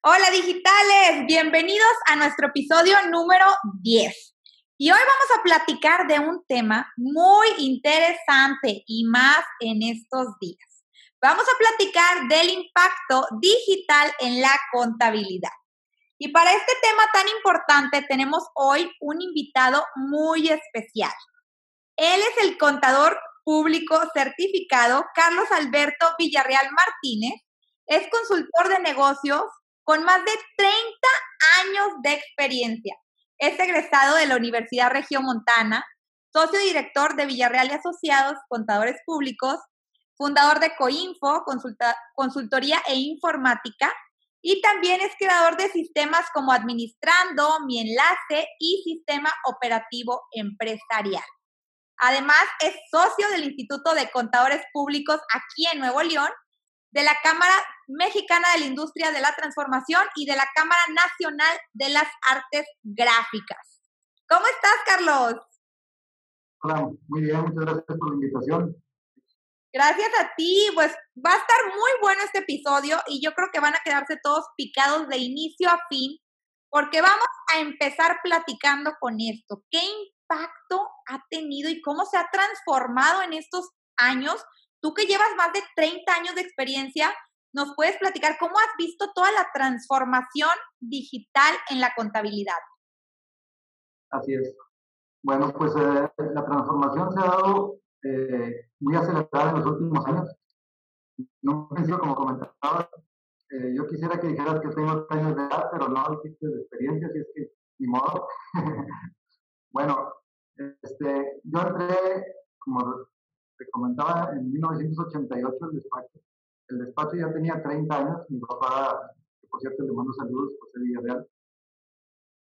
Hola digitales, bienvenidos a nuestro episodio número 10. Y hoy vamos a platicar de un tema muy interesante y más en estos días. Vamos a platicar del impacto digital en la contabilidad. Y para este tema tan importante tenemos hoy un invitado muy especial. Él es el contador público certificado Carlos Alberto Villarreal Martínez. Es consultor de negocios con más de 30 años de experiencia. Es egresado de la Universidad Montana, socio director de Villarreal y Asociados, contadores públicos, fundador de Coinfo, consultoría e informática, y también es creador de sistemas como Administrando, Mi Enlace y Sistema Operativo Empresarial. Además, es socio del Instituto de Contadores Públicos aquí en Nuevo León, de la Cámara Mexicana de la Industria de la Transformación y de la Cámara Nacional de las Artes Gráficas. ¿Cómo estás, Carlos? Hola, muy bien, muchas gracias por la invitación. Gracias a ti, pues va a estar muy bueno este episodio y yo creo que van a quedarse todos picados de inicio a fin, porque vamos a empezar platicando con esto. ¿Qué impacto ha tenido y cómo se ha transformado en estos años? Tú que llevas más de 30 años de experiencia, ¿nos puedes platicar cómo has visto toda la transformación digital en la contabilidad? Así es. Bueno, pues eh, la transformación se ha dado eh, muy acelerada en los últimos años. No sido como comentaba, eh, yo quisiera que dijeras que tengo años de edad, pero no existe de experiencia, así es que ni modo. bueno, este, yo entré, como te comentaba, en 1988 el despacho. El despacho ya tenía 30 años, mi papá, que por cierto le mando saludos, José Villarreal,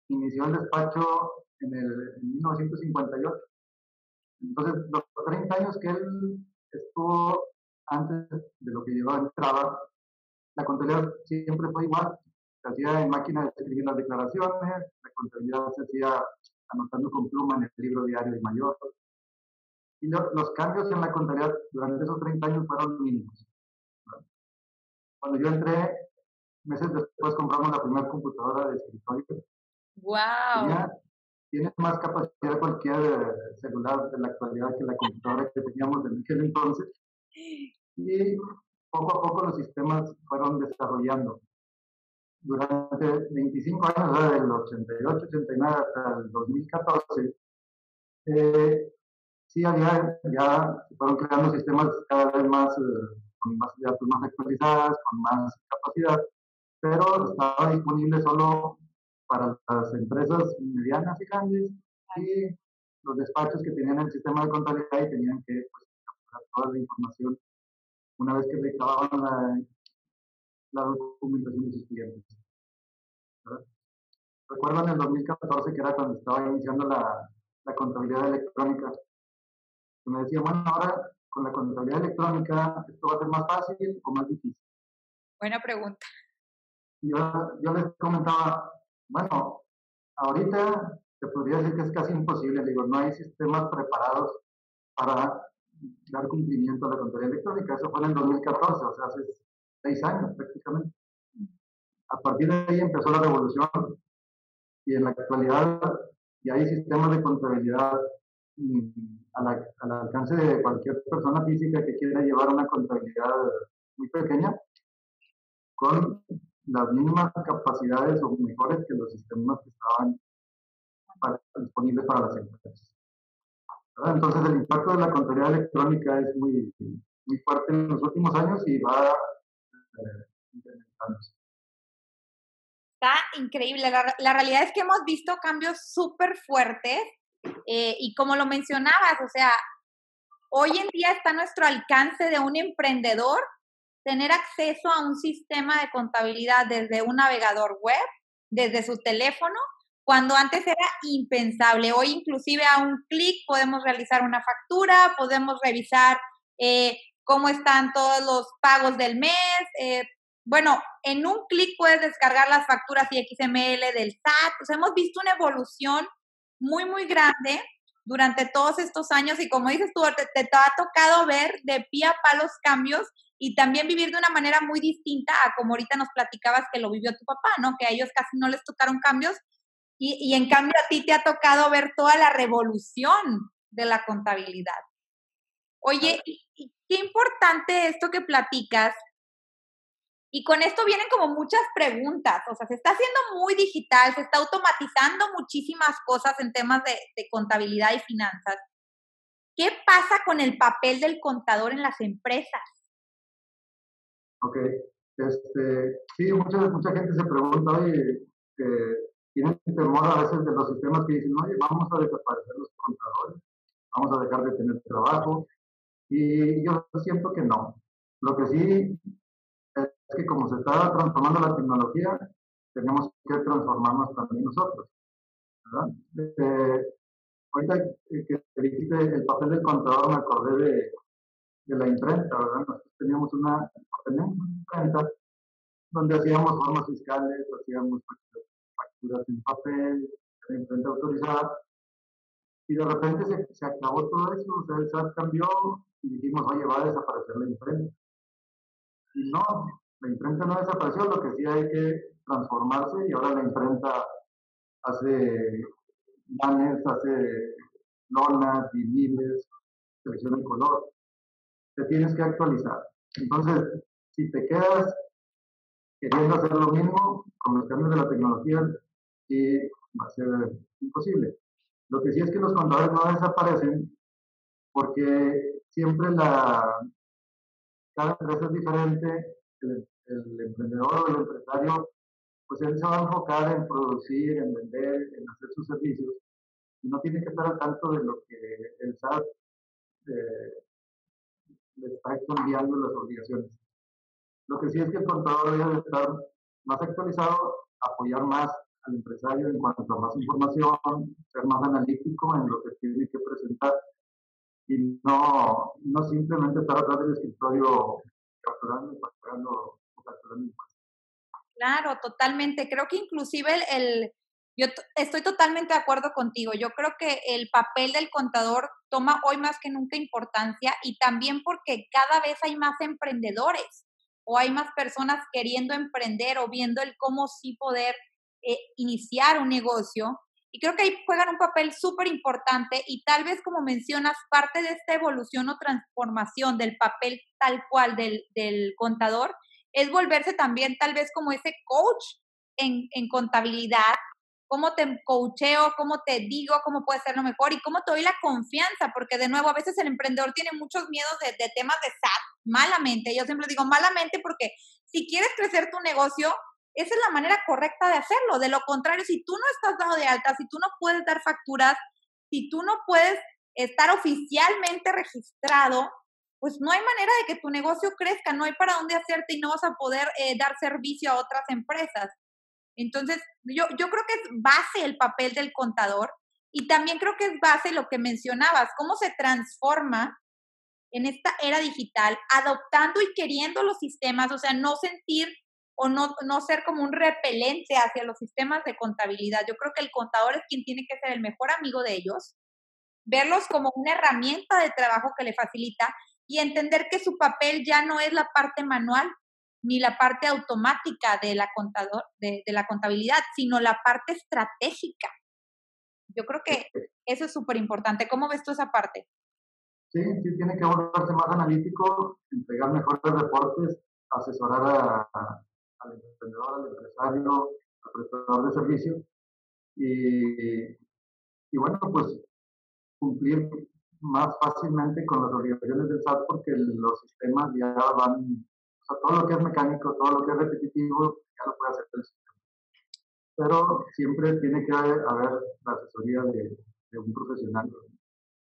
inició el despacho en, el, en 1958 entonces, los 30 años que él estuvo antes de lo que llevaba entraba, la contabilidad siempre fue igual. Se hacía en máquina de escribir las declaraciones, la contabilidad se hacía anotando con pluma en el libro diario de mayor. Y los cambios en la contabilidad durante esos 30 años fueron mínimos. Cuando yo entré, meses después compramos la primera computadora de escritorio. ¡Wow! tiene más capacidad cualquier eh, celular de la actualidad que la computadora que teníamos en aquel entonces. Y poco a poco los sistemas fueron desarrollando. Durante 25 años, del 88, 89 hasta el 2014, eh, sí había, ya fueron creando sistemas cada vez más, eh, con más datos más actualizadas, con más capacidad, pero estaba disponible solo para las empresas medianas y grandes y los despachos que tenían el sistema de contabilidad y tenían que pues, capturar toda la información una vez que recababan la, la documentación de sus clientes. Recuerdo en el 2014 que era cuando estaba iniciando la, la contabilidad electrónica. Me decía, bueno, ahora con la contabilidad electrónica, ¿esto va a ser más fácil o más difícil? Buena pregunta. Yo, yo les comentaba, bueno, ahorita te podría decir que es casi imposible, digo, no hay sistemas preparados para dar cumplimiento a la contabilidad electrónica. Eso fue en el 2014, o sea, hace seis años prácticamente. A partir de ahí empezó la revolución y en la actualidad ya hay sistemas de contabilidad mm, al alcance de cualquier persona física que quiera llevar una contabilidad muy pequeña con las mismas capacidades o mejores que los sistemas que estaban disponibles para las empresas. Entonces el impacto de la contabilidad electrónica es muy, muy fuerte en los últimos años y va eh, incrementándose. Está increíble. La, la, realidad es que hemos visto cambios súper fuertes eh, y como lo mencionabas, o sea, hoy en día está a nuestro alcance de un emprendedor tener acceso a un sistema de contabilidad desde un navegador web, desde su teléfono, cuando antes era impensable. Hoy inclusive a un clic podemos realizar una factura, podemos revisar eh, cómo están todos los pagos del mes. Eh, bueno, en un clic puedes descargar las facturas y XML del SAT. hemos visto una evolución muy, muy grande durante todos estos años y como dices tú, te, te, ha tocado ver de pie a pa los cambios y también vivir de una manera muy distinta a como ahorita nos platicabas que lo vivió tu papá, ¿no? Que a ellos casi no les tocaron cambios y, y en cambio a ti te ha tocado ver toda la revolución de la contabilidad. Oye, qué importante esto que platicas. Y con esto vienen como muchas preguntas, o sea, se está haciendo muy digital, se está automatizando muchísimas cosas en temas de, de contabilidad y finanzas. ¿Qué pasa con el papel del contador en las empresas? Ok, este, sí, mucha, mucha gente se pregunta, oye, eh, temor a veces de los sistemas que dicen, oye, vamos a desaparecer los contadores, vamos a dejar de tener trabajo, y yo siento que no. Lo que sí es que como se está transformando la tecnología, tenemos que transformarnos también nosotros. Eh, ahorita que dijiste el papel del contador, me acordé de, la imprenta, ¿verdad? Nosotros teníamos una, tenemos una imprenta donde hacíamos formas fiscales, hacíamos facturas en papel, la imprenta autorizada, y de repente se, se acabó todo eso, o sea, el SAT cambió, y dijimos, oye, va a desaparecer la imprenta. Y no, la imprenta no desapareció, lo que sí hay que transformarse y ahora la imprenta hace banners, hace lonas, viniles, selección de color. Te tienes que actualizar. Entonces, si te quedas queriendo hacer lo mismo con los cambios de la tecnología, sí va a ser imposible. Lo que sí es que los contadores no desaparecen porque siempre la, cada empresa es diferente, emprendedor o el empresario, pues él se va a enfocar en producir, en vender, en hacer sus servicios, y no tiene que estar al tanto de lo que el SAT eh, le está enviando las obligaciones. Lo que sí es que el contador debe estar más actualizado, apoyar más al empresario en cuanto a más información, ser más analítico en lo que tiene que presentar y no, no simplemente estar atrás del escritorio capturando y facturando Claro, totalmente. Creo que inclusive el, yo estoy totalmente de acuerdo contigo. Yo creo que el papel del contador toma hoy más que nunca importancia y también porque cada vez hay más emprendedores o hay más personas queriendo emprender o viendo el cómo sí poder eh, iniciar un negocio. Y creo que ahí juegan un papel súper importante y tal vez, como mencionas, parte de esta evolución o transformación del papel tal cual del, del contador es volverse también tal vez como ese coach en, en contabilidad, cómo te coacheo, cómo te digo, cómo puede ser lo mejor y cómo te doy la confianza, porque de nuevo a veces el emprendedor tiene muchos miedos de, de temas de SAT, malamente. Yo siempre digo malamente porque si quieres crecer tu negocio, esa es la manera correcta de hacerlo. De lo contrario, si tú no estás dado de alta, si tú no puedes dar facturas, si tú no puedes estar oficialmente registrado, pues no hay manera de que tu negocio crezca, no hay para dónde hacerte y no vas a poder eh, dar servicio a otras empresas. Entonces, yo, yo creo que es base el papel del contador y también creo que es base lo que mencionabas, cómo se transforma en esta era digital, adoptando y queriendo los sistemas, o sea, no sentir o no, no ser como un repelente hacia los sistemas de contabilidad. Yo creo que el contador es quien tiene que ser el mejor amigo de ellos, verlos como una herramienta de trabajo que le facilita y entender que su papel ya no es la parte manual ni la parte automática de la, contador, de, de la contabilidad, sino la parte estratégica. Yo creo que eso es súper importante. ¿Cómo ves tú esa parte? Sí, sí, tiene que volverse más analítico, entregar mejores reportes, asesorar a, al emprendedor, al empresario, al prestador de servicios. Y, y bueno, pues cumplir más fácilmente con las obligaciones del SAT porque los sistemas ya van, todo lo que es mecánico, todo lo que es repetitivo, ya lo puede hacer el sistema. Pero siempre tiene que haber, la asesoría de, de un profesional.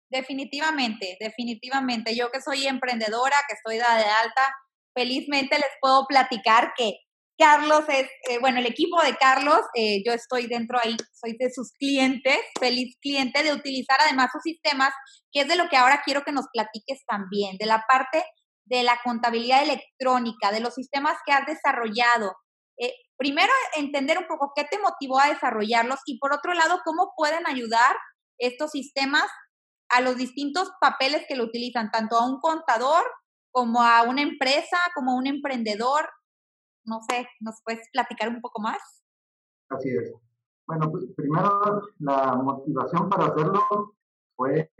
Definitivamente, definitivamente. Yo que soy emprendedora, que estoy de alta, felizmente les puedo platicar que Carlos es, eh, bueno, el equipo de Carlos, eh, yo estoy dentro ahí, soy de sus clientes, feliz cliente de utilizar además sus sistemas, que es de lo que ahora quiero que nos platiques también, de la parte de la contabilidad electrónica, de los sistemas que has desarrollado. Eh, primero, entender un poco qué te motivó a desarrollarlos y por otro lado, cómo pueden ayudar estos sistemas a los distintos papeles que lo utilizan, tanto a un contador como a una empresa, como a un emprendedor. No sé, ¿nos puedes platicar un poco más? Así es. Bueno, pues primero la motivación para hacerlo fue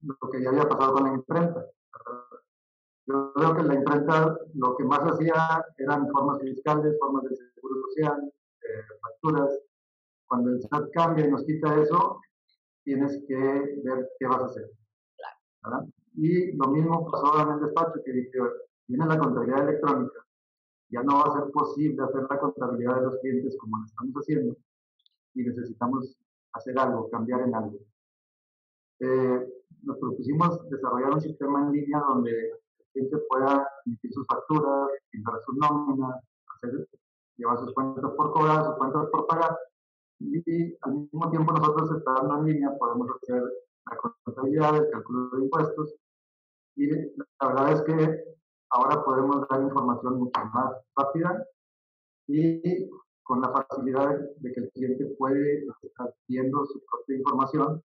lo que ya había pasado con la imprenta. Yo creo que la imprenta lo que más hacía eran formas fiscales, formas de seguro social, eh, facturas. Cuando el SAT cambia y nos quita eso, tienes que ver qué vas a hacer. Y lo mismo pasó en el despacho, que dije, viene la contabilidad electrónica, ya no va a ser posible hacer la contabilidad de los clientes como lo estamos haciendo y necesitamos hacer algo, cambiar en algo. Eh, nos propusimos desarrollar un sistema en línea donde el cliente pueda emitir sus facturas, pintar sus nóminas, hacer, llevar sus cuentas por cobrar, sus cuentas por pagar. Y, al mismo tiempo nosotros estando en línea podemos hacer la contabilidad, el cálculo de impuestos. Y la verdad es que ahora podemos dar información mucho más rápida y con la facilidad de que el cliente puede estar viendo su propia información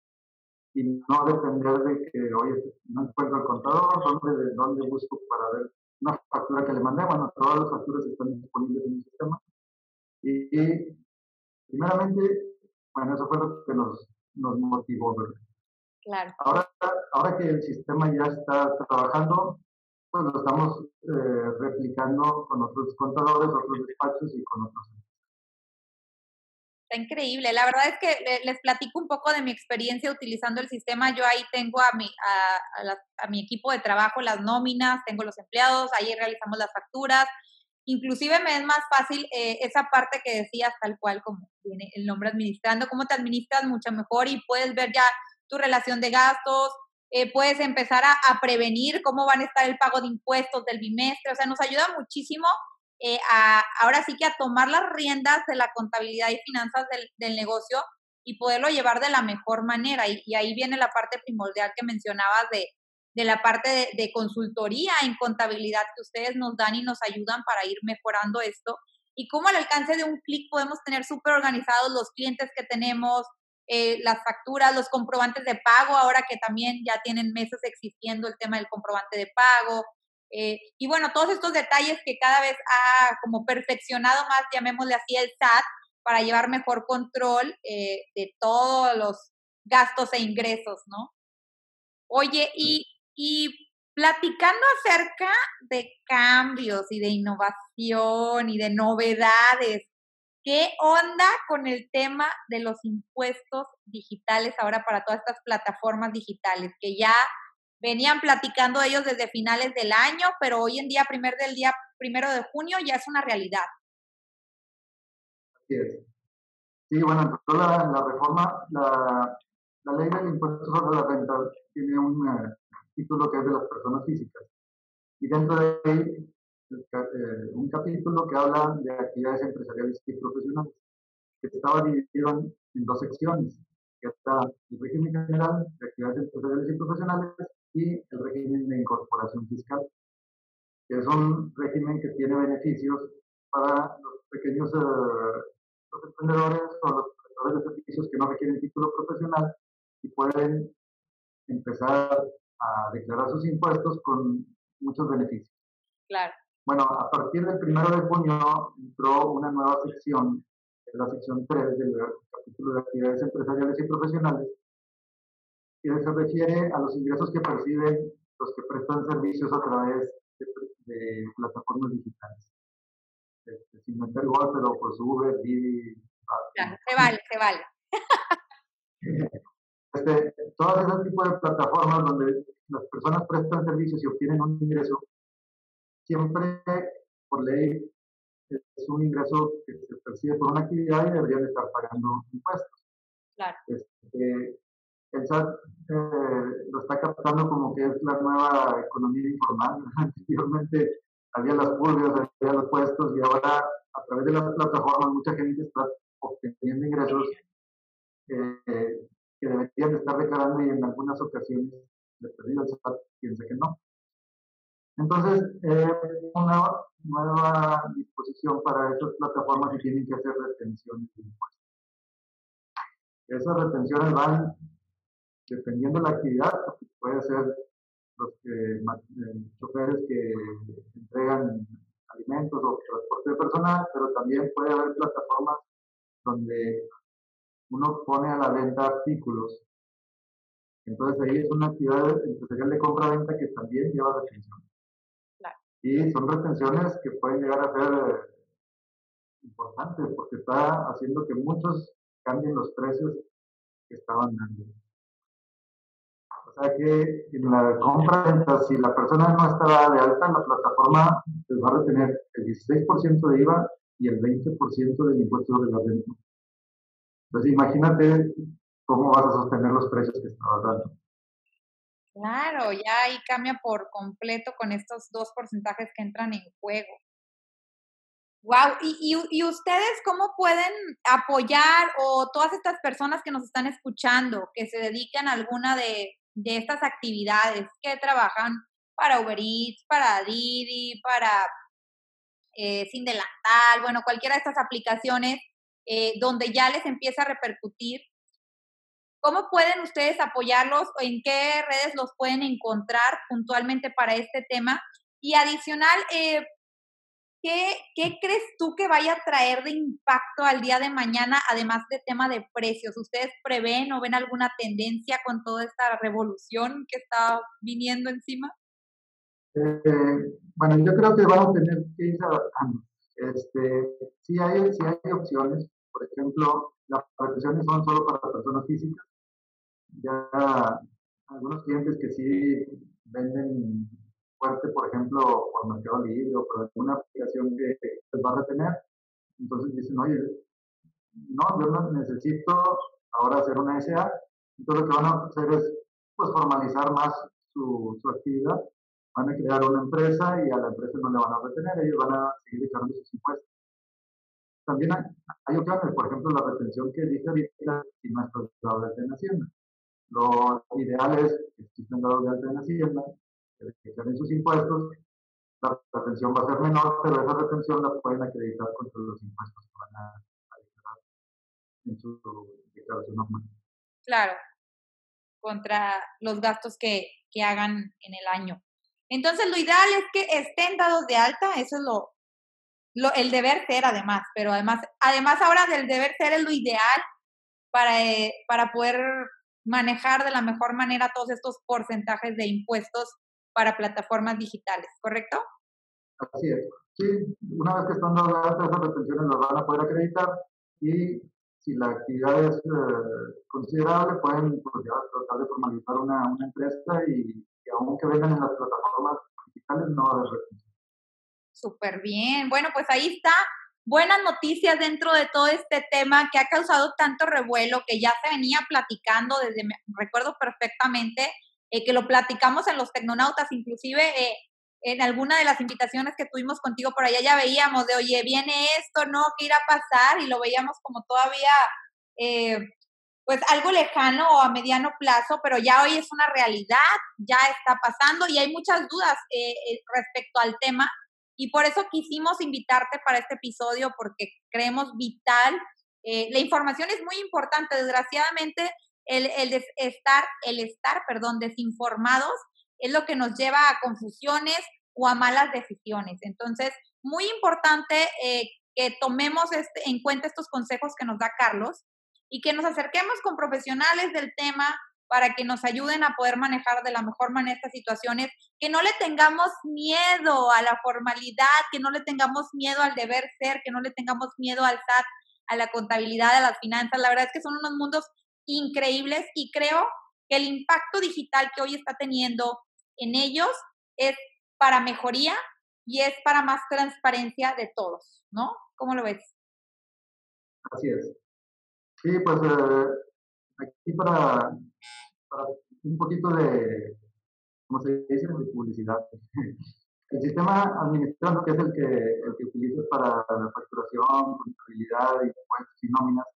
y no depender de que, oye, no encuentro el contador, ¿dónde, de dónde busco para ver una factura que le mandé? Bueno, todas las facturas están disponibles en el sistema. Y, primeramente, bueno, eso fue lo que nos, nos motivó, ¿verdad? Claro. Ahora, ahora que el sistema ya está trabajando, pues lo estamos eh, replicando con otros contadores, otros despachos y con otros Está increíble. La verdad es que les platico un poco de mi experiencia utilizando el sistema. Yo ahí tengo a mi, a, mi equipo de trabajo las nóminas, tengo los empleados, ahí realizamos las facturas. Inclusive me es más fácil eh, esa parte que decías tal cual como viene el nombre administrando, cómo te administras mucho mejor y puedes ver ya tu relación de gastos, eh, puedes empezar a, prevenir cómo van a estar el pago de impuestos del bimestre, o sea, nos ayuda muchísimo eh, a, ahora sí que a tomar las riendas de la contabilidad y finanzas del, del negocio y poderlo llevar de la mejor manera. Y, ahí viene la parte primordial que mencionabas de, de la parte de, de, consultoría en contabilidad que ustedes nos dan y nos ayudan para ir mejorando esto. Y cómo al alcance de un clic podemos tener súper organizados los clientes que tenemos, eh, las facturas, los comprobantes de pago, ahora que también ya tienen meses existiendo el tema del comprobante de pago, eh, y bueno, todos estos detalles que cada vez ha como perfeccionado más, llamémosle así, el SAT, para llevar mejor control eh, de todos los gastos e ingresos, ¿no? Oye, y, y platicando acerca de cambios y de innovación y de novedades, ¿qué onda con el tema de los impuestos digitales ahora para todas estas plataformas digitales que ya venían platicando ellos desde finales del año, pero hoy en día, primer del día, primero de junio, ya es una realidad. Así es. Sí, bueno, toda la, reforma, la, la, ley del impuesto sobre la renta tiene un eh, título que es de las personas físicas. Y dentro de ahí, eh, un capítulo que habla de actividades empresariales y profesionales, que estaba dividido en, dos secciones, que está el régimen general de actividades empresariales y profesionales y el régimen de incorporación fiscal, que es un régimen que tiene beneficios para los pequeños eh, los emprendedores o los prestadores de servicios que no requieren título profesional y pueden empezar a declarar sus impuestos con muchos beneficios. Claro. Bueno, a partir del primero de junio entró una nueva sección, la sección 3 del capítulo de actividades empresariales y profesionales, que se refiere a los ingresos que perciben los que prestan servicios a través de, plataformas digitales. Este, sin meter igual, pero su Uber, Didi. se vale, se vale. Este, todas esas tipos de plataformas donde las personas prestan servicios y obtienen un ingreso, siempre por ley es un ingreso que se percibe por una actividad y deberían estar pagando impuestos. Claro. Este, el SAT eh, lo está captando como que es la nueva economía informal. Anteriormente había las pulgas, había los puestos y ahora a través de las plataformas mucha gente está obteniendo ingresos eh, que deberían estar declarando y en algunas ocasiones de perdido el SAT piensa que no. Entonces, eh, una nueva disposición para esas plataformas y tienen que hacer retenciones de impuestos. Esas retenciones van dependiendo de la actividad, puede ser los que, choferes que entregan alimentos o transporte personal, pero también puede haber plataformas donde uno pone a la venta artículos. Entonces ahí es una actividad empresarial de compra-venta que también lleva retención. Y son retenciones que pueden llegar a ser importantes porque está haciendo que muchos cambien los precios que estaban dando. O sea que en la compra-venta, si la persona no está de alta la plataforma, pues va a retener el 16% de IVA y el 20% del impuesto sobre la renta. Entonces imagínate cómo vas a sostener los precios que estabas dando. Claro, ya ahí cambia por completo con estos dos porcentajes que entran en juego. Wow, ¿Y, y, ustedes cómo pueden apoyar o todas estas personas que nos están escuchando, que se dedican a alguna de, de estas actividades, que trabajan para Uber Eats, para Didi, para eh, Sin Delantal, bueno, cualquiera de estas aplicaciones eh, donde ya les empieza a repercutir. ¿Cómo pueden ustedes apoyarlos o en qué redes los pueden encontrar puntualmente para este tema? Y adicional, eh, ¿qué, ¿qué, crees tú que vaya a traer de impacto al día de mañana, además de tema de precios? ¿Ustedes prevén o ven alguna tendencia con toda esta revolución que está viniendo encima? Eh, bueno, yo creo que vamos a tener que ir adaptando. Este, sí, hay, sí hay opciones. Por ejemplo, las retenciones son solo para personas físicas. Ya algunos clientes que sí venden fuerte, por ejemplo, por Mercado Libre o por alguna aplicación que les va a retener, entonces dicen, oye, no, yo no necesito ahora hacer una SA. Entonces lo que van a hacer es pues formalizar más su, su actividad. Van a crear una empresa y a la empresa no le van a retener, ellos van a seguir echando sus impuestos. También hay, opciones, por ejemplo, la retención que dije ahorita y nuestros dados de Hacienda. Lo ideal es que existen dados de alta en Hacienda, que declaren sus impuestos, la retención va a ser menor, pero esa retención la pueden acreditar contra los impuestos que van a, declarar en su declaración normal. Claro, contra los gastos que, que hagan en el año. Entonces, lo ideal es que estén dados de alta, eso es lo, el deber ser además, pero además, además ahora del deber ser es lo ideal para, eh, para poder manejar de la mejor manera todos estos porcentajes de impuestos para plataformas digitales, ¿correcto? Así es. Sí, una vez que están dadas esas retenciones las van a poder acreditar y si la actividad es eh, considerable pueden pues, tratar de formalizar una, una empresa y, y aunque vengan en las plataformas digitales no va a haber retención. Súper bien. Bueno, pues ahí está. Buenas noticias dentro de todo este tema que ha causado tanto revuelo, que ya se venía platicando desde, recuerdo perfectamente, eh, que lo platicamos en los Tecnonautas, inclusive eh, en alguna de las invitaciones que tuvimos contigo por allá ya veíamos de, oye, viene esto, ¿no? ¿Qué irá a pasar? Y lo veíamos como todavía, eh, pues algo lejano o a mediano plazo, pero ya hoy es una realidad, ya está pasando y hay muchas dudas respecto al tema y por eso quisimos invitarte para este episodio porque creemos vital. Eh, la información es muy importante. Desgraciadamente, el, el estar, el estar, perdón, desinformados es lo que nos lleva a confusiones o a malas decisiones. Entonces, muy importante eh, que tomemos este, en cuenta estos consejos que nos da Carlos y que nos acerquemos con profesionales del tema, para que nos ayuden a poder manejar de la mejor manera estas situaciones, que no le tengamos miedo a la formalidad, que no le tengamos miedo al deber ser, que no le tengamos miedo al SAT, a la contabilidad, a las finanzas. La verdad es que son unos mundos increíbles y creo que el impacto digital que hoy está teniendo en ellos es para mejoría y es para más transparencia de todos, ¿no? ¿Cómo lo ves? Así es. Sí, pues eh, aquí para un poquito de, ¿cómo se dice? De publicidad. El sistema administrativo, que es el que, el que utilizas para la facturación, contabilidad, impuestos y nóminas,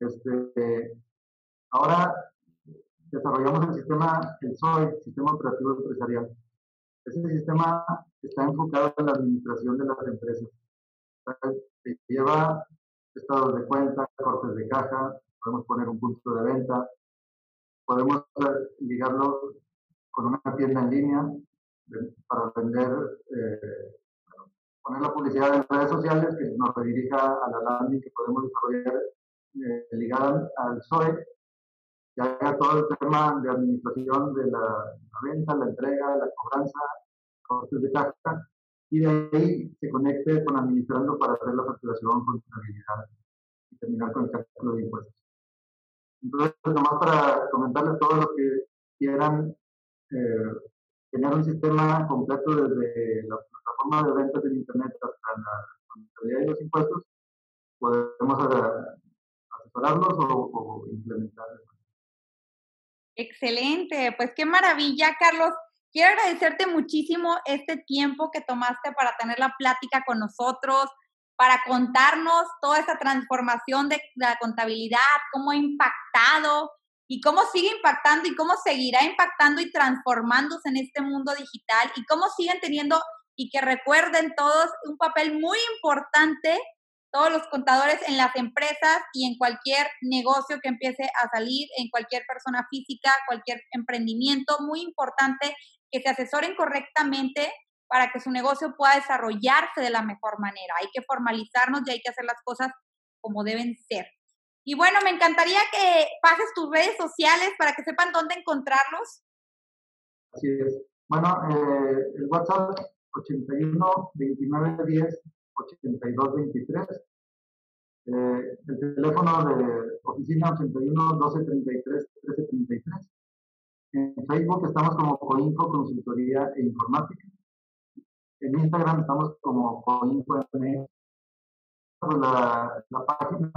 este, ahora desarrollamos el sistema, el SOE, Sistema Operativo Empresarial. Ese sistema está enfocado en la administración de las empresas. Lleva estados de cuenta, cortes de caja, podemos poner un punto de venta, podemos ligarlo con una tienda en línea para vender, eh, poner la publicidad en redes sociales que nos redirija a la landing que podemos desarrollar eh, ligada al SOE, que haga todo el tema de administración de la, venta, la entrega, la cobranza, costes de caja, y de ahí se conecte con administrando para hacer la facturación, contabilidad y terminar con el cálculo de impuestos. Entonces, nomás para comentarles todo lo que quieran eh, tener un sistema completo desde la plataforma de ventas en Internet hasta la contabilidad y los impuestos, podemos asesorarlos o, o implementarlos. Excelente, pues qué maravilla, Carlos. Quiero agradecerte muchísimo este tiempo que tomaste para tener la plática con nosotros, para contarnos toda esta transformación de la contabilidad, cómo ha impactado y cómo sigue impactando y cómo seguirá impactando y transformándose en este mundo digital y cómo siguen teniendo y que recuerden todos un papel muy importante, todos los contadores en las empresas y en cualquier negocio que empiece a salir, en cualquier persona física, cualquier emprendimiento, muy importante que se asesoren correctamente para que su negocio pueda desarrollarse de la mejor manera. Hay que formalizarnos y hay que hacer las cosas como deben ser. Y bueno, me encantaría que pases tus redes sociales para que sepan dónde encontrarlos. Así es. Bueno, eh, el WhatsApp 81 29 10 82 23. Eh, el teléfono de oficina 81 12 33 13 33. En Facebook estamos como Coinfo Consultoría e Informática. En Instagram estamos como Coinfo la, la página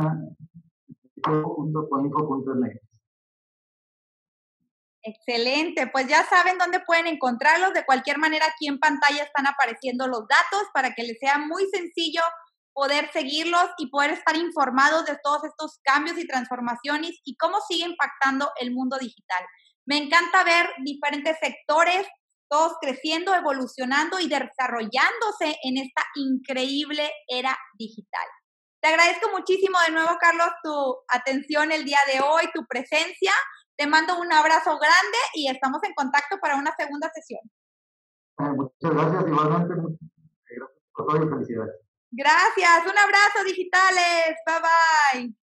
Excelente, pues ya saben dónde pueden encontrarlos. De cualquier manera, aquí en pantalla están apareciendo los datos para que les sea muy sencillo poder seguirlos y poder estar informados de todos estos cambios y transformaciones y cómo sigue impactando el mundo digital. Me encanta ver diferentes sectores, todos creciendo, evolucionando y desarrollándose en esta increíble era digital. Te agradezco muchísimo de nuevo, Carlos, tu atención el día de hoy, tu presencia. Te mando un abrazo grande y estamos en contacto para una segunda sesión. Muchas gracias, igualmente. Gracias por todo y felicidades. Gracias, un abrazo digitales. Bye bye.